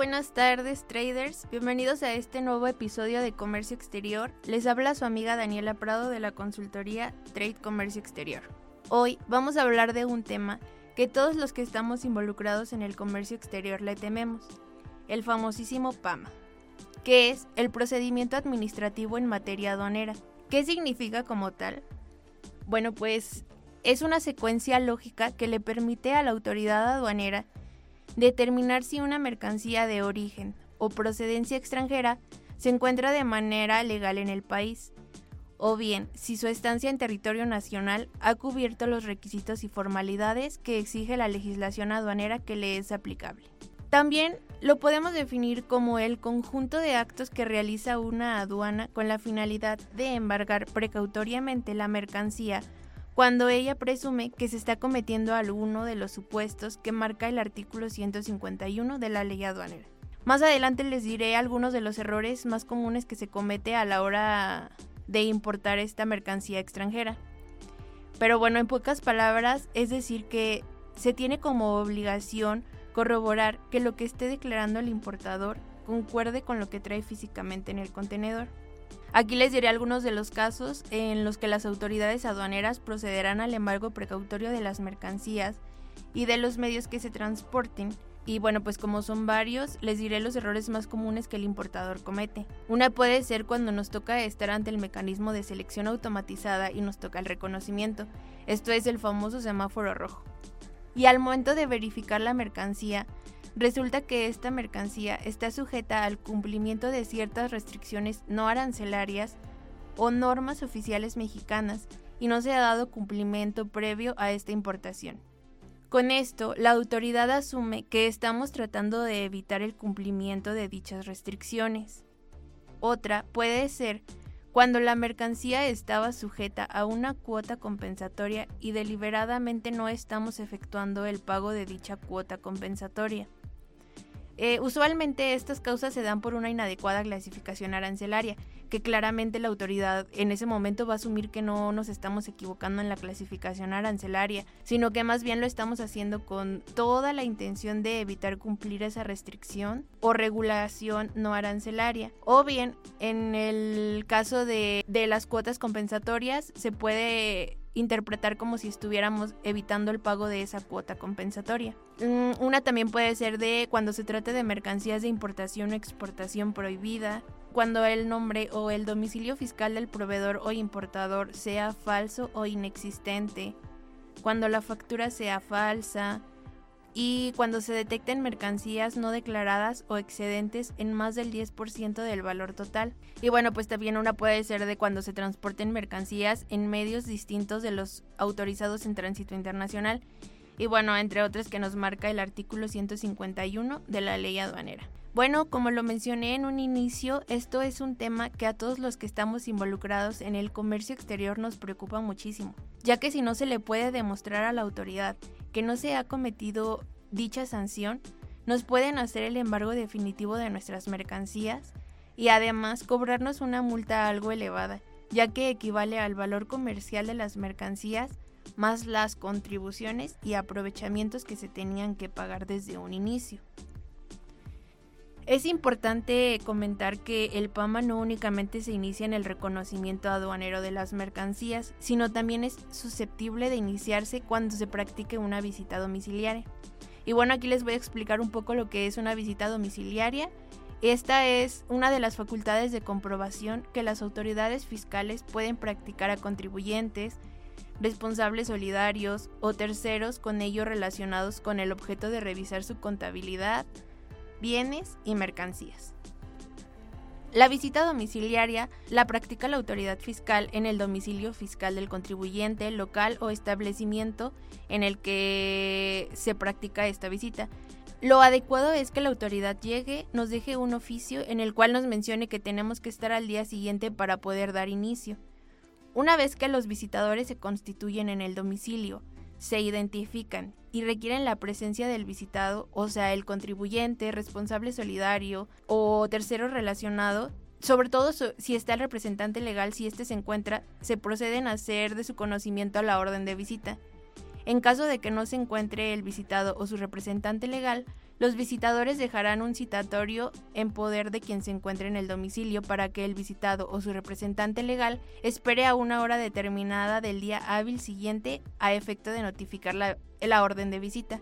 Buenas tardes traders. Bienvenidos a este nuevo episodio de Comercio Exterior. Les habla su amiga Daniela Prado de la consultoría Trade Comercio Exterior. Hoy vamos a hablar de un tema que todos los que estamos involucrados en el comercio exterior le tememos, el famosísimo PAMA, que es el procedimiento administrativo en materia aduanera. ¿Qué significa como tal? Bueno, pues es una secuencia lógica que le permite a la autoridad aduanera determinar si una mercancía de origen o procedencia extranjera se encuentra de manera legal en el país o bien si su estancia en territorio nacional ha cubierto los requisitos y formalidades que exige la legislación aduanera que le es aplicable. También lo podemos definir como el conjunto de actos que realiza una aduana con la finalidad de embargar precautoriamente la mercancía cuando ella presume que se está cometiendo alguno de los supuestos que marca el artículo 151 de la ley aduanera. Más adelante les diré algunos de los errores más comunes que se comete a la hora de importar esta mercancía extranjera. Pero bueno, en pocas palabras, es decir que se tiene como obligación corroborar que lo que esté declarando el importador concuerde con lo que trae físicamente en el contenedor. Aquí les diré algunos de los casos en los que las autoridades aduaneras procederán al embargo precautorio de las mercancías y de los medios que se transporten y bueno, pues como son varios, les diré los errores más comunes que el importador comete. Una puede ser cuando nos toca estar ante el mecanismo de selección automatizada y nos toca el reconocimiento. Esto es el famoso semáforo rojo. Y al momento de verificar la mercancía, resulta que esta mercancía está sujeta al cumplimiento de ciertas restricciones no arancelarias o normas oficiales mexicanas y no se ha dado cumplimiento previo a esta importación. Con esto, la autoridad asume que estamos tratando de evitar el cumplimiento de dichas restricciones. Otra puede ser cuando la mercancía estaba sujeta a una cuota compensatoria y deliberadamente no estamos efectuando el pago de dicha cuota compensatoria. Eh, usualmente estas causas se dan por una inadecuada clasificación arancelaria, que claramente la autoridad en ese momento va a asumir que no nos estamos equivocando en la clasificación arancelaria, sino que más bien lo estamos haciendo con toda la intención de evitar cumplir esa restricción o regulación no arancelaria. O bien, en el caso de, de las cuotas compensatorias, se puede interpretar como si estuviéramos evitando el pago de esa cuota compensatoria. Mm, una también puede ser de cuando se trata de mercancías de importación o exportación prohibida, cuando el nombre o el domicilio fiscal del proveedor o importador sea falso o inexistente, cuando la factura sea falsa, y cuando se detecten mercancías no declaradas o excedentes en más del 10% del valor total. Y bueno, pues también una puede ser de cuando se transporten mercancías en medios distintos de los autorizados en tránsito internacional. Y bueno, entre otras que nos marca el artículo 151 de la ley aduanera. Bueno, como lo mencioné en un inicio, esto es un tema que a todos los que estamos involucrados en el comercio exterior nos preocupa muchísimo, ya que si no se le puede demostrar a la autoridad que no se ha cometido dicha sanción, nos pueden hacer el embargo definitivo de nuestras mercancías y además cobrarnos una multa algo elevada, ya que equivale al valor comercial de las mercancías más las contribuciones y aprovechamientos que se tenían que pagar desde un inicio. Es importante comentar que el PAMA no únicamente se inicia en el reconocimiento aduanero de las mercancías, sino también es susceptible de iniciarse cuando se practique una visita domiciliaria. Y bueno, aquí les voy a explicar un poco lo que es una visita domiciliaria. Esta es una de las facultades de comprobación que las autoridades fiscales pueden practicar a contribuyentes, responsables solidarios o terceros con ello relacionados con el objeto de revisar su contabilidad, bienes y mercancías. La visita domiciliaria la practica la autoridad fiscal en el domicilio fiscal del contribuyente, local o establecimiento en el que se practica esta visita. Lo adecuado es que la autoridad llegue, nos deje un oficio en el cual nos mencione que tenemos que estar al día siguiente para poder dar inicio. Una vez que los visitadores se constituyen en el domicilio, se identifican y requieren la presencia del visitado, o sea, el contribuyente, responsable solidario o tercero relacionado, sobre todo si está el representante legal, si éste se encuentra, se proceden a hacer de su conocimiento a la orden de visita. En caso de que no se encuentre el visitado o su representante legal, los visitadores dejarán un citatorio en poder de quien se encuentre en el domicilio para que el visitado o su representante legal espere a una hora determinada del día hábil siguiente a efecto de notificar la, orden de visita.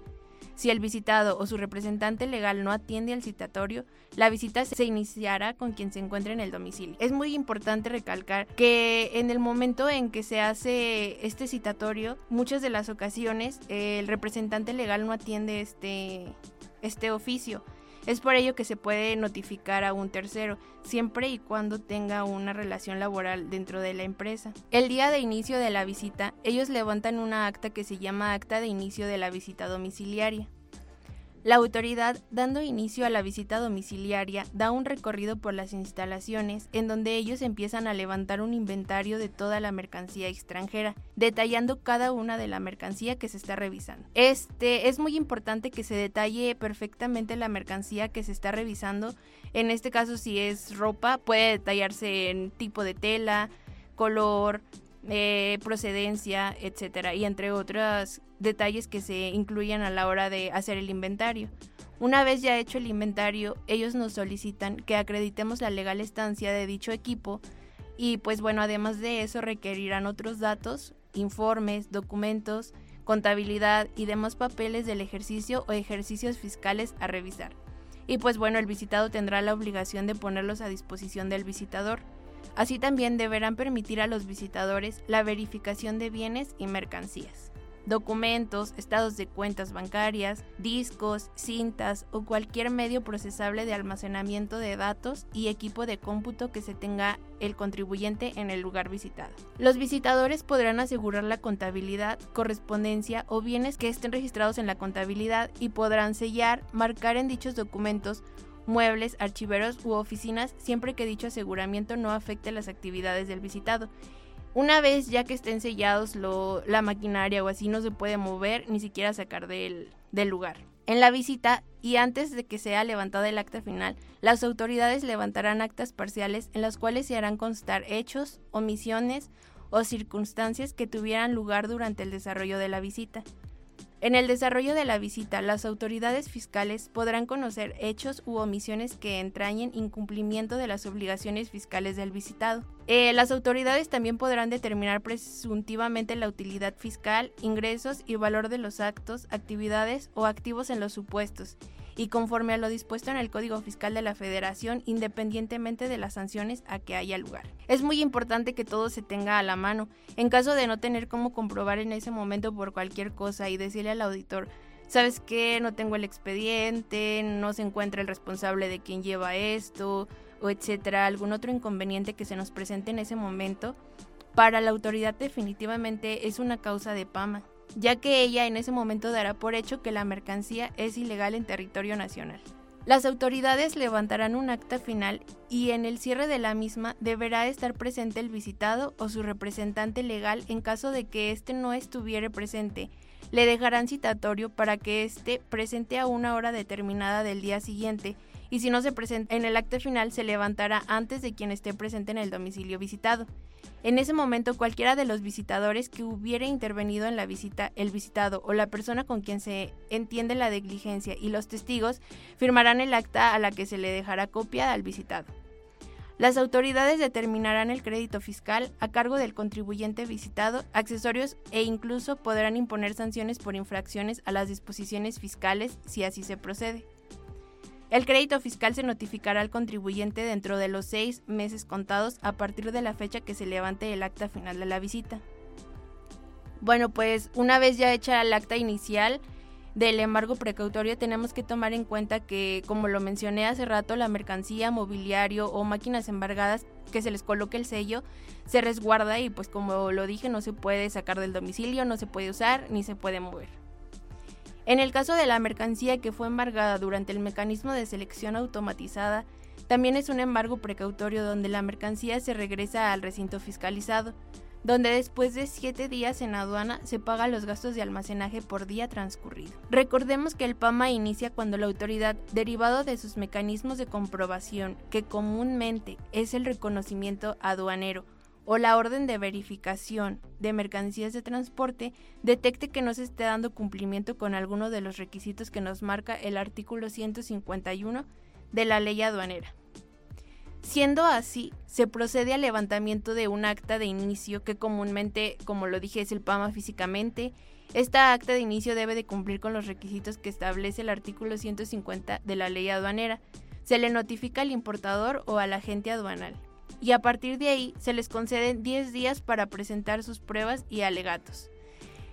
Si el visitado o su representante legal no atiende al citatorio, la visita se iniciará con quien se encuentre en el domicilio. Es muy importante recalcar que en el momento en que se hace este citatorio, muchas de las ocasiones el representante legal no atiende este, este oficio. Es por ello que se puede notificar a un tercero, siempre y cuando tenga una relación laboral dentro de la empresa. El día de inicio de la visita, ellos levantan una acta que se llama acta de inicio de la visita domiciliaria. La autoridad, dando inicio a la visita domiciliaria, da un recorrido por las instalaciones en donde ellos empiezan a levantar un inventario de toda la mercancía extranjera, detallando cada una de la mercancía que se está revisando. Este es muy importante que se detalle perfectamente la mercancía que se está revisando. En este caso, si es ropa, puede detallarse en tipo de tela, color, eh, procedencia, etcétera, y entre otros detalles que se incluyen a la hora de hacer el inventario. Una vez ya hecho el inventario, ellos nos solicitan que acreditemos la legal estancia de dicho equipo y pues bueno, además de eso requerirán otros datos, informes, documentos, contabilidad y demás papeles del ejercicio o ejercicios fiscales a revisar. Y pues bueno, el visitado tendrá la obligación de ponerlos a disposición del visitador. Así también deberán permitir a los visitadores la verificación de bienes y mercancías. Documentos, estados de cuentas bancarias, discos, cintas o cualquier medio procesable de almacenamiento de datos y equipo de cómputo que se tenga el contribuyente en el lugar visitado. Los visitadores podrán asegurar la contabilidad, correspondencia o bienes que estén registrados en la contabilidad y podrán sellar, marcar en dichos documentos muebles, archiveros u oficinas siempre que dicho aseguramiento no afecte las actividades del visitado. Una vez ya que estén sellados la maquinaria o así no se puede mover ni siquiera sacar del, lugar. En la visita y antes de que sea levantada el acta final, las autoridades levantarán actas parciales en las cuales se harán constar hechos, omisiones o circunstancias que tuvieran lugar durante el desarrollo de la visita. En el desarrollo de la visita, las autoridades fiscales podrán conocer hechos u omisiones que entrañen incumplimiento de las obligaciones fiscales del visitado. Eh, las autoridades también podrán determinar presuntivamente la utilidad fiscal, ingresos y valor de los actos, actividades o activos en los supuestos y conforme a lo dispuesto en el Código Fiscal de la Federación, independientemente de las sanciones a que haya lugar. Es muy importante que todo se tenga a la mano. En caso de no tener cómo comprobar en ese momento por cualquier cosa y decirle al auditor, ¿sabes qué? No tengo el expediente, no se encuentra el responsable de quien lleva esto, o etcétera, algún otro inconveniente que se nos presente en ese momento, para la autoridad definitivamente es una causa de PAMA ya que ella en ese momento dará por hecho que la mercancía es ilegal en territorio nacional. Las autoridades levantarán un acta final y en el cierre de la misma deberá estar presente el visitado o su representante legal en caso de que éste no estuviera presente. Le dejarán citatorio para que éste presente a una hora determinada del día siguiente y si no se presenta en el acta final se levantará antes de quien esté presente en el domicilio visitado. En ese momento cualquiera de los visitadores que hubiera intervenido en la visita, el visitado o la persona con quien se entiende la negligencia y los testigos firmarán el acta a la que se le dejará copia al visitado. Las autoridades determinarán el crédito fiscal a cargo del contribuyente visitado, accesorios e incluso podrán imponer sanciones por infracciones a las disposiciones fiscales si así se procede. El crédito fiscal se notificará al contribuyente dentro de los seis meses contados a partir de la fecha que se levante el acta final de la visita. Bueno, pues una vez ya hecha el acta inicial del embargo precautorio, tenemos que tomar en cuenta que, como lo mencioné hace rato, la mercancía, mobiliario o máquinas embargadas que se les coloque el sello se resguarda y pues como lo dije no se puede sacar del domicilio, no se puede usar ni se puede mover. En el caso de la mercancía que fue embargada durante el mecanismo de selección automatizada, también es un embargo precautorio donde la mercancía se regresa al recinto fiscalizado, donde después de siete días en aduana se pagan los gastos de almacenaje por día transcurrido. Recordemos que el PAMA inicia cuando la autoridad, derivado de sus mecanismos de comprobación, que comúnmente es el reconocimiento aduanero, o la orden de verificación de mercancías de transporte detecte que no se esté dando cumplimiento con alguno de los requisitos que nos marca el artículo 151 de la ley aduanera. Siendo así, se procede al levantamiento de un acta de inicio que comúnmente, como lo dije, es el PAMA físicamente. Esta acta de inicio debe de cumplir con los requisitos que establece el artículo 150 de la ley aduanera. Se le notifica al importador o al agente aduanal. Y a partir de ahí se les conceden 10 días para presentar sus pruebas y alegatos.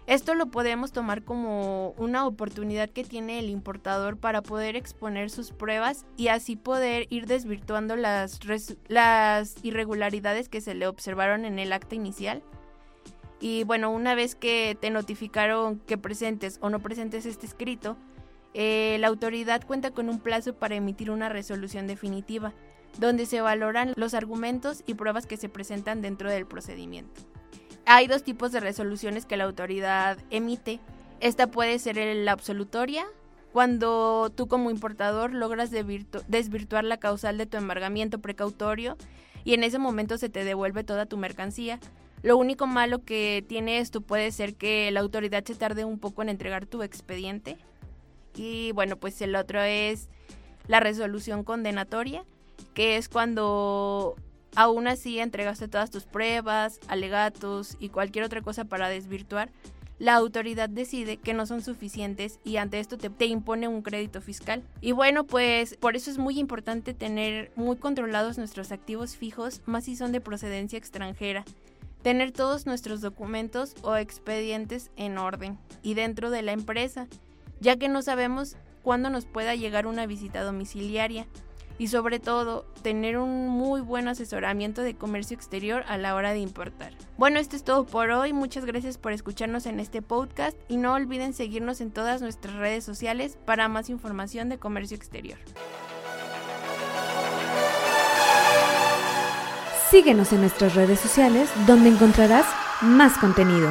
Esto lo podemos tomar como una oportunidad que tiene el importador para poder exponer sus pruebas y así poder ir desvirtuando las, irregularidades que se le observaron en el acta inicial. Y bueno, una vez que te notificaron que presentes o no presentes este escrito, eh, la autoridad cuenta con un plazo para emitir una resolución definitiva, donde se valoran los argumentos y pruebas que se presentan dentro del procedimiento. Hay dos tipos de resoluciones que la autoridad emite. Esta puede ser la absolutoria, cuando tú como importador logras desvirtuar la causal de tu embargamiento precautorio y en ese momento se te devuelve toda tu mercancía. Lo único malo que tiene esto puede ser que la autoridad se tarde un poco en entregar tu expediente. Y bueno, pues el otro es la resolución condenatoria, que es cuando aún así entregaste todas tus pruebas, alegatos y cualquier otra cosa para desvirtuar, la autoridad decide que no son suficientes y ante esto te, te, impone un crédito fiscal. Y bueno, pues por eso es muy importante tener muy controlados nuestros activos fijos, más si son de procedencia extranjera. Tener todos nuestros documentos o expedientes en orden y dentro de la empresa, ya que no sabemos cuándo nos pueda llegar una visita domiciliaria y sobre todo tener un muy buen asesoramiento de comercio exterior a la hora de importar. Bueno, esto es todo por hoy, muchas gracias por escucharnos en este podcast y no olviden seguirnos en todas nuestras redes sociales para más información de comercio exterior. Síguenos en nuestras redes sociales donde encontrarás más contenido.